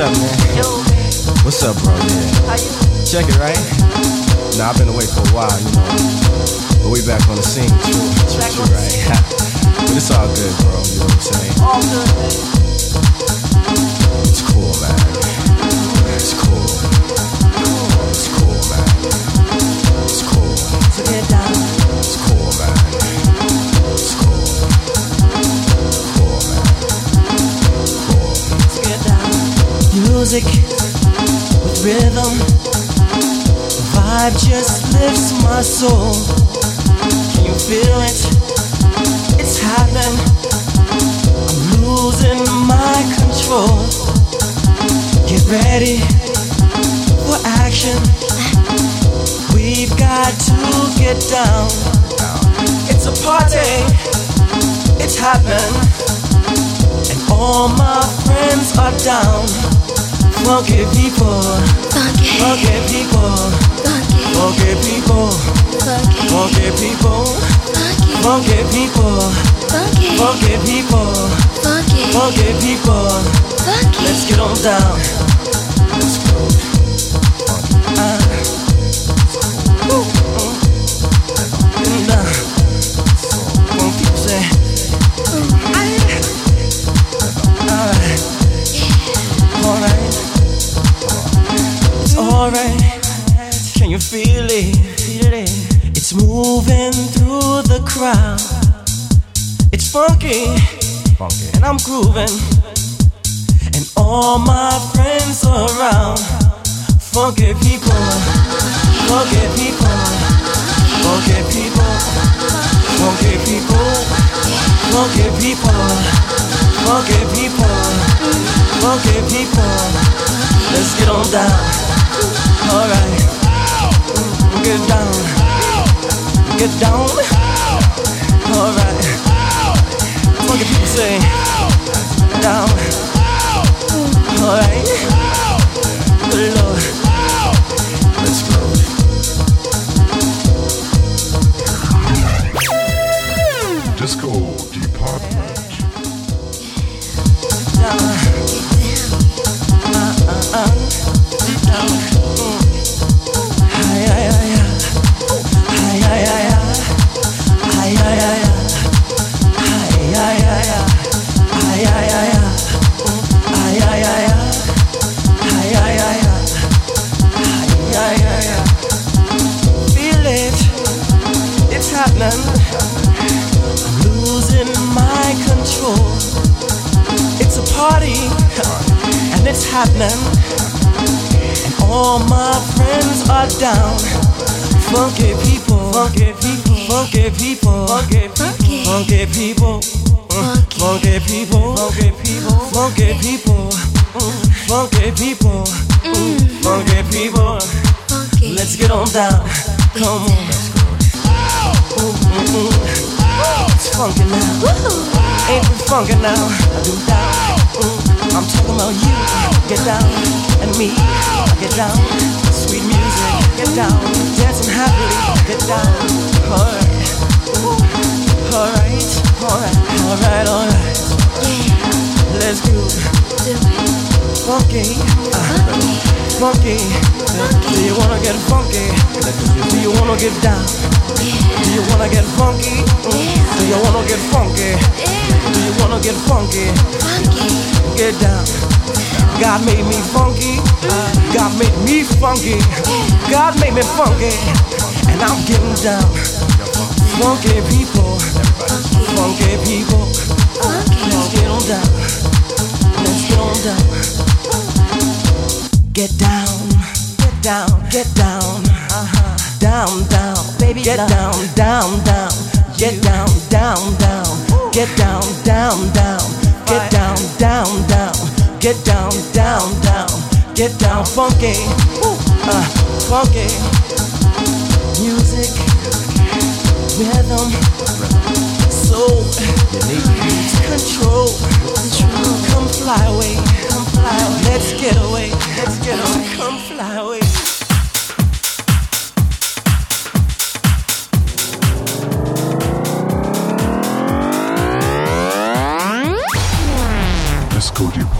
Up, man? What's up, bro? Yeah. Check it, right? Nah, I've been away for a while, you know. But we back on the scene, true, true, true, right? but it's all good, bro. You know what I'm saying? All good, It's cool, man. Music with rhythm. The vibe just lifts my soul. Can you feel it? It's happening. I'm losing my control. Get ready for action. We've got to get down. It's a party. It's happening. And all my friends are down. Funky people, Funky, funky people, funky people, funky people, funky people, funky people, funky people. Let's get on down. Funky. and I'm grooving, and all my friends around. Funky people, funky people, funky people, funky people, funky people, funky people, funky people. Let's get on down. Alright. Get down. Get down. Alright. Funky people say down. Alright. Good Lord. It's happening. And all my friends are down. Funky people, funky people, funky people, funky Funky. funky people, mm, funky people, funky people, funky people, mm, funky people, mm, funky people. Let's get on down. Come on. Funky now. Ain't we funky now? I do down. Mm, I'm talking about you. Get down. And me. Get down. Sweet music. Get down. Dancing happily. Get down. Alright. Alright. Alright. Alright. Alright. Let's go. Do it. Funky. Uh, funky funky? Do you wanna get funky? Do you wanna get down? Do you wanna get funky? Do you wanna get funky? Do you wanna get funky? Get down. God made me funky. Uh, God made me funky. God made me funky. And I'm getting down. Funky people. Funky people. Let's get on down. Let's get on down. Get down, get down, get down, uh-huh. down, down, baby, get down, down, down, get down, down, down, get down, down, down, get down, down, down, get down, down, down, get down, funky, uh, funky, music, rhythm. Lose control. Come fly Let's away. Let's get away. Come fly away. Let's go deep.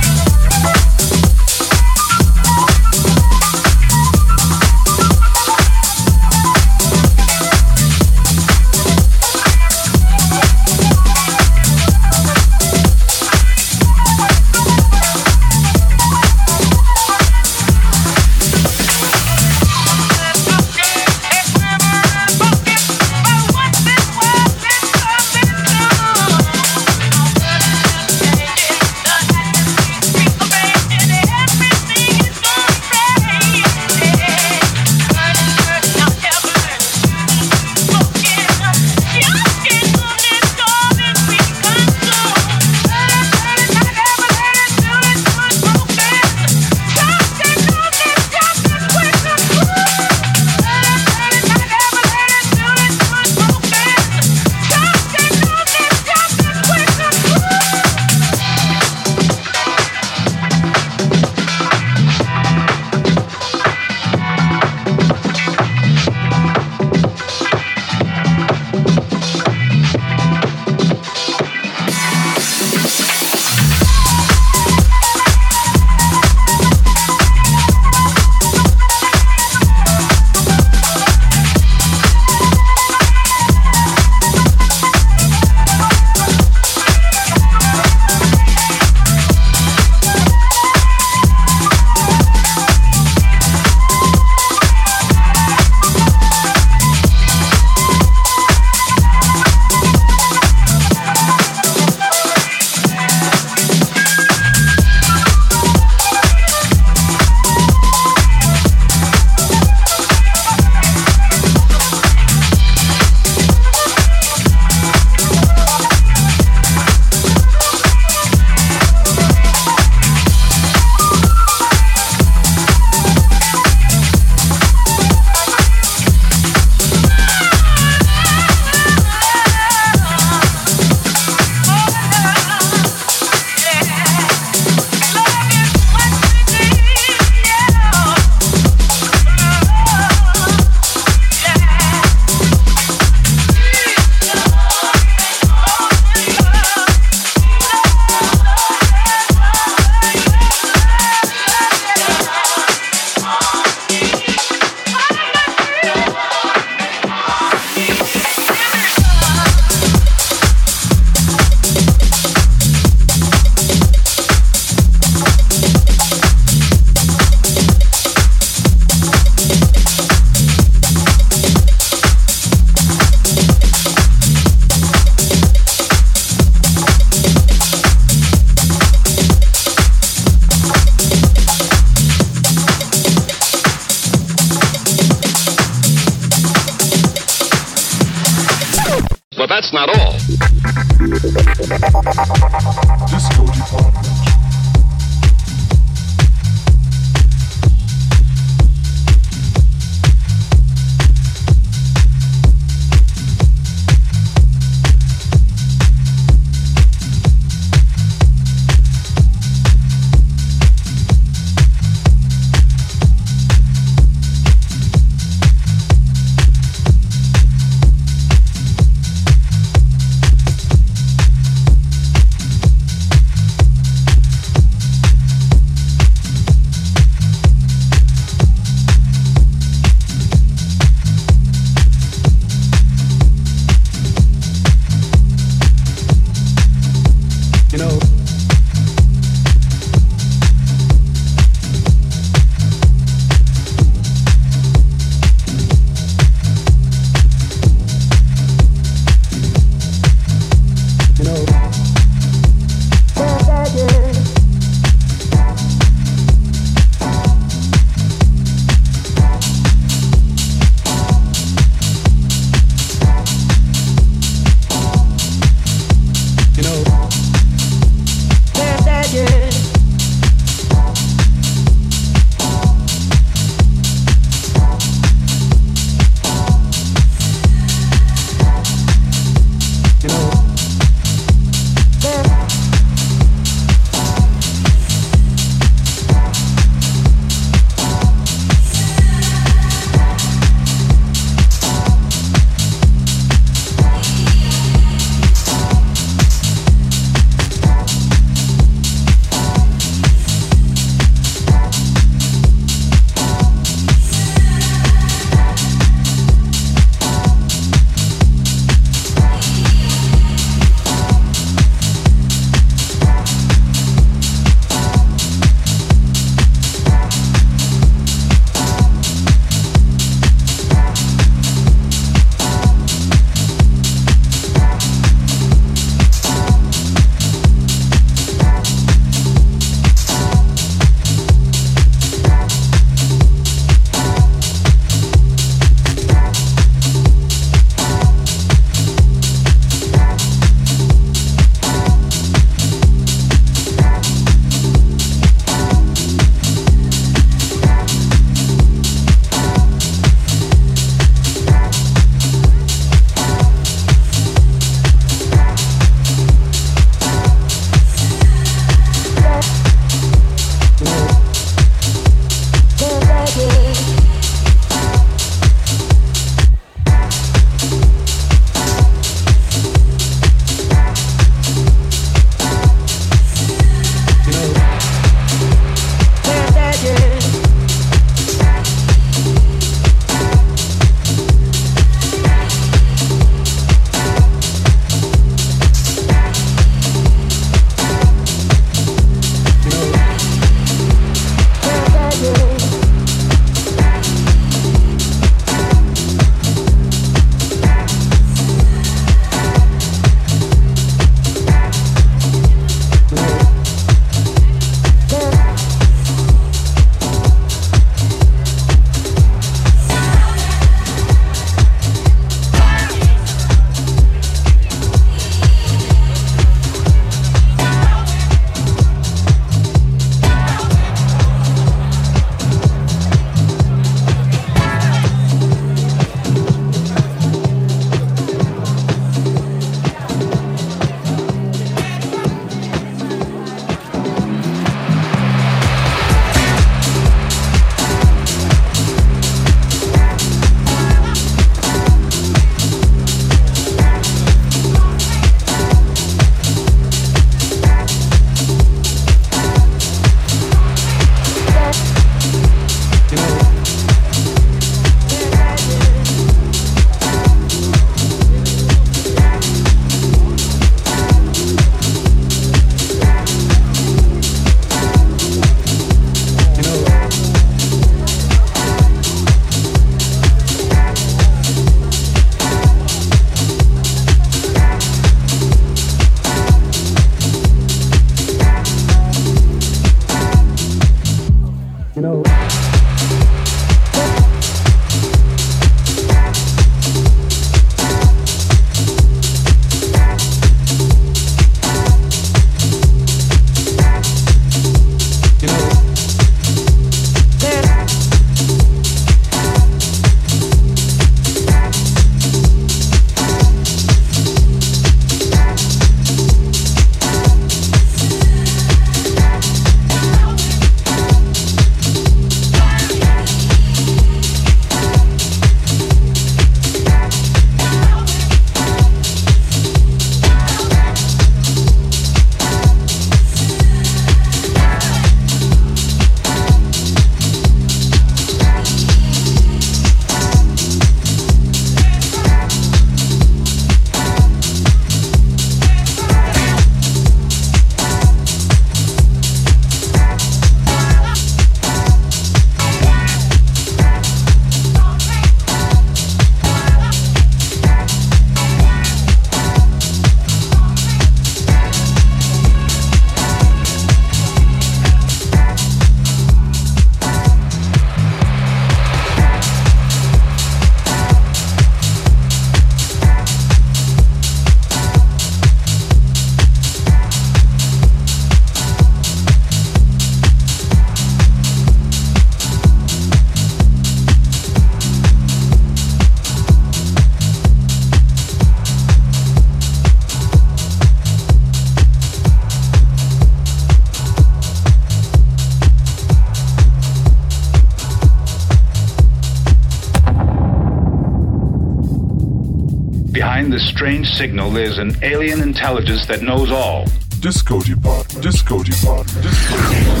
Signal, there's an alien intelligence that knows all. Disco Department. Disco Department. Disco Department.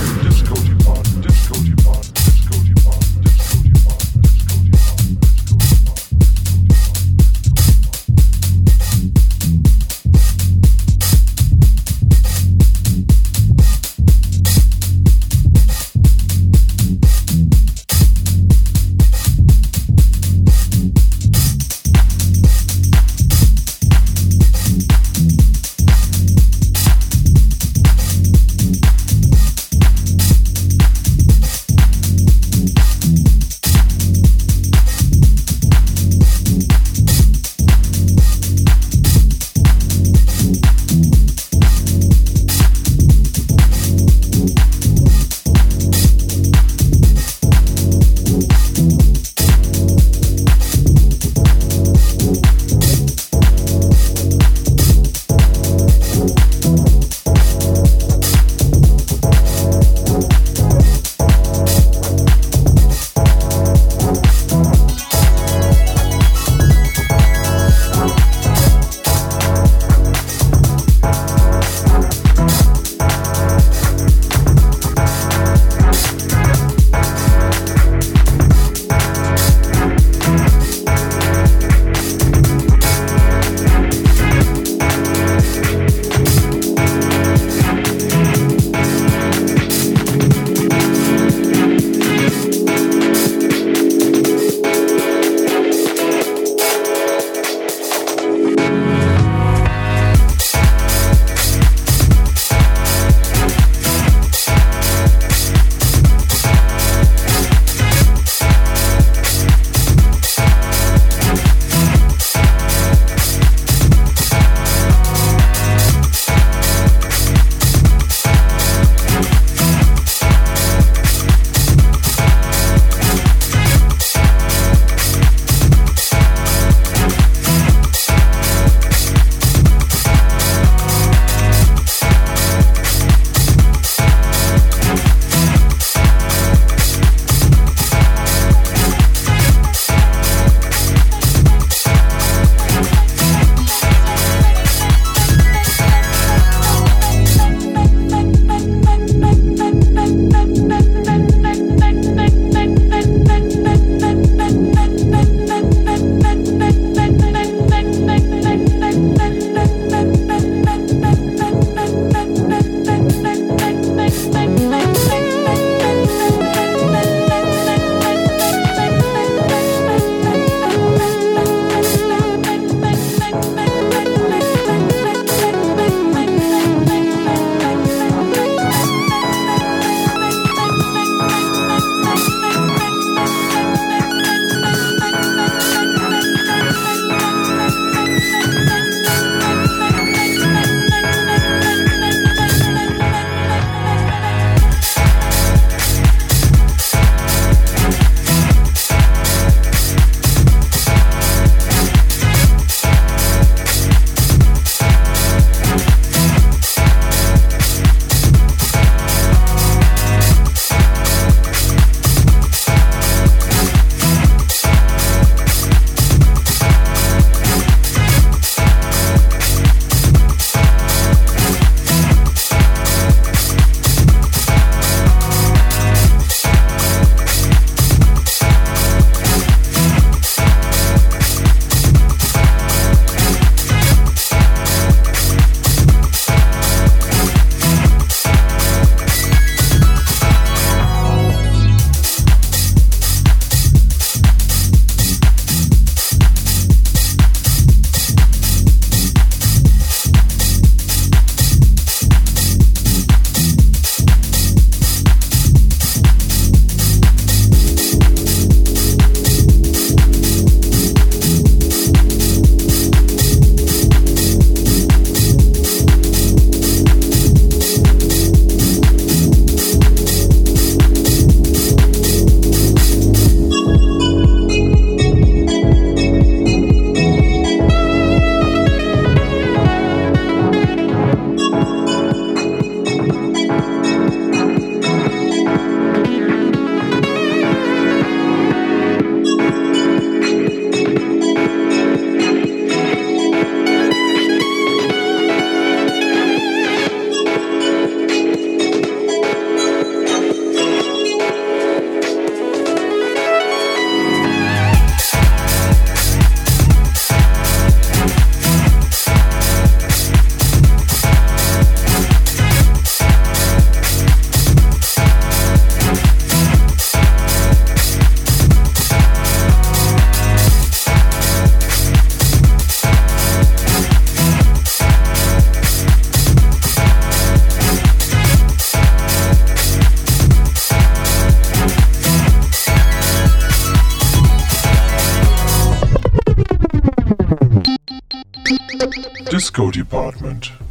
Disco Department.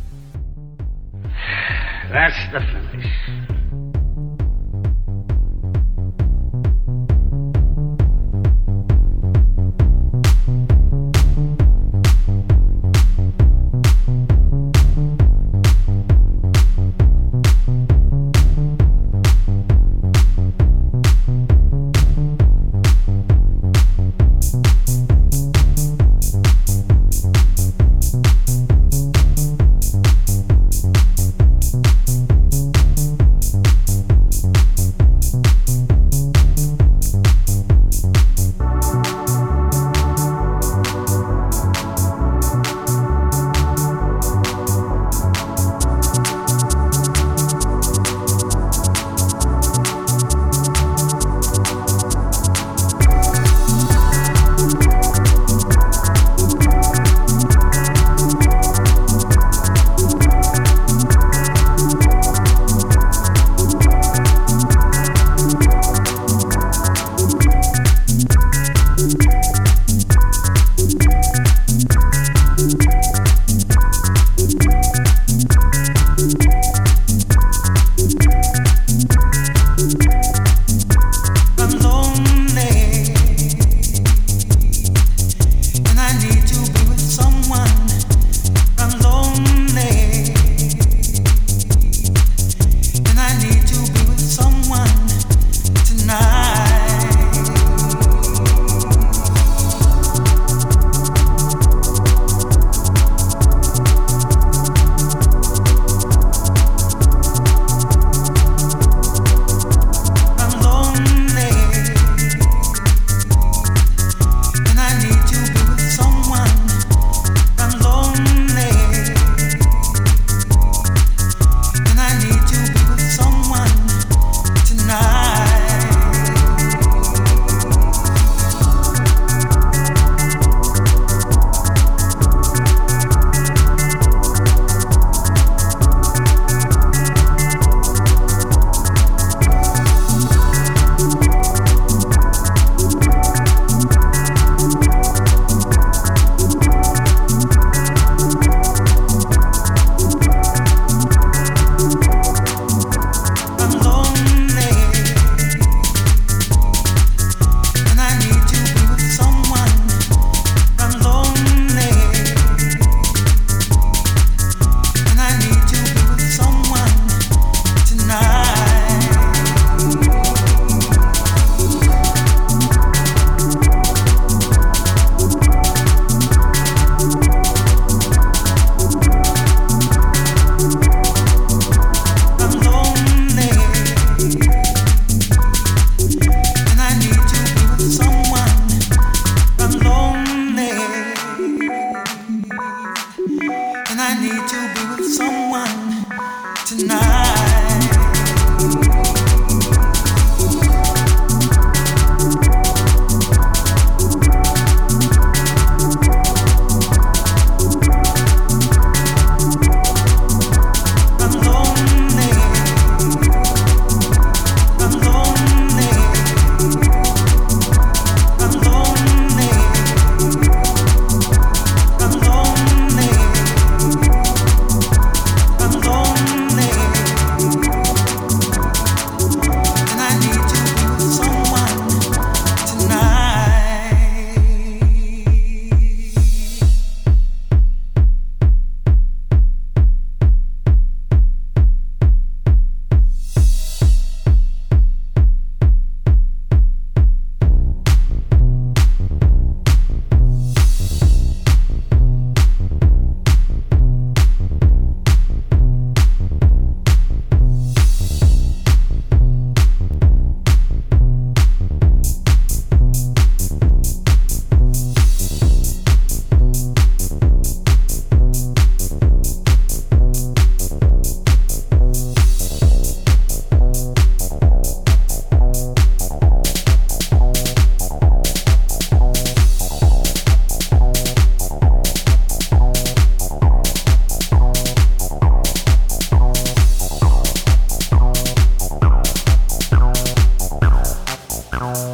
Bye.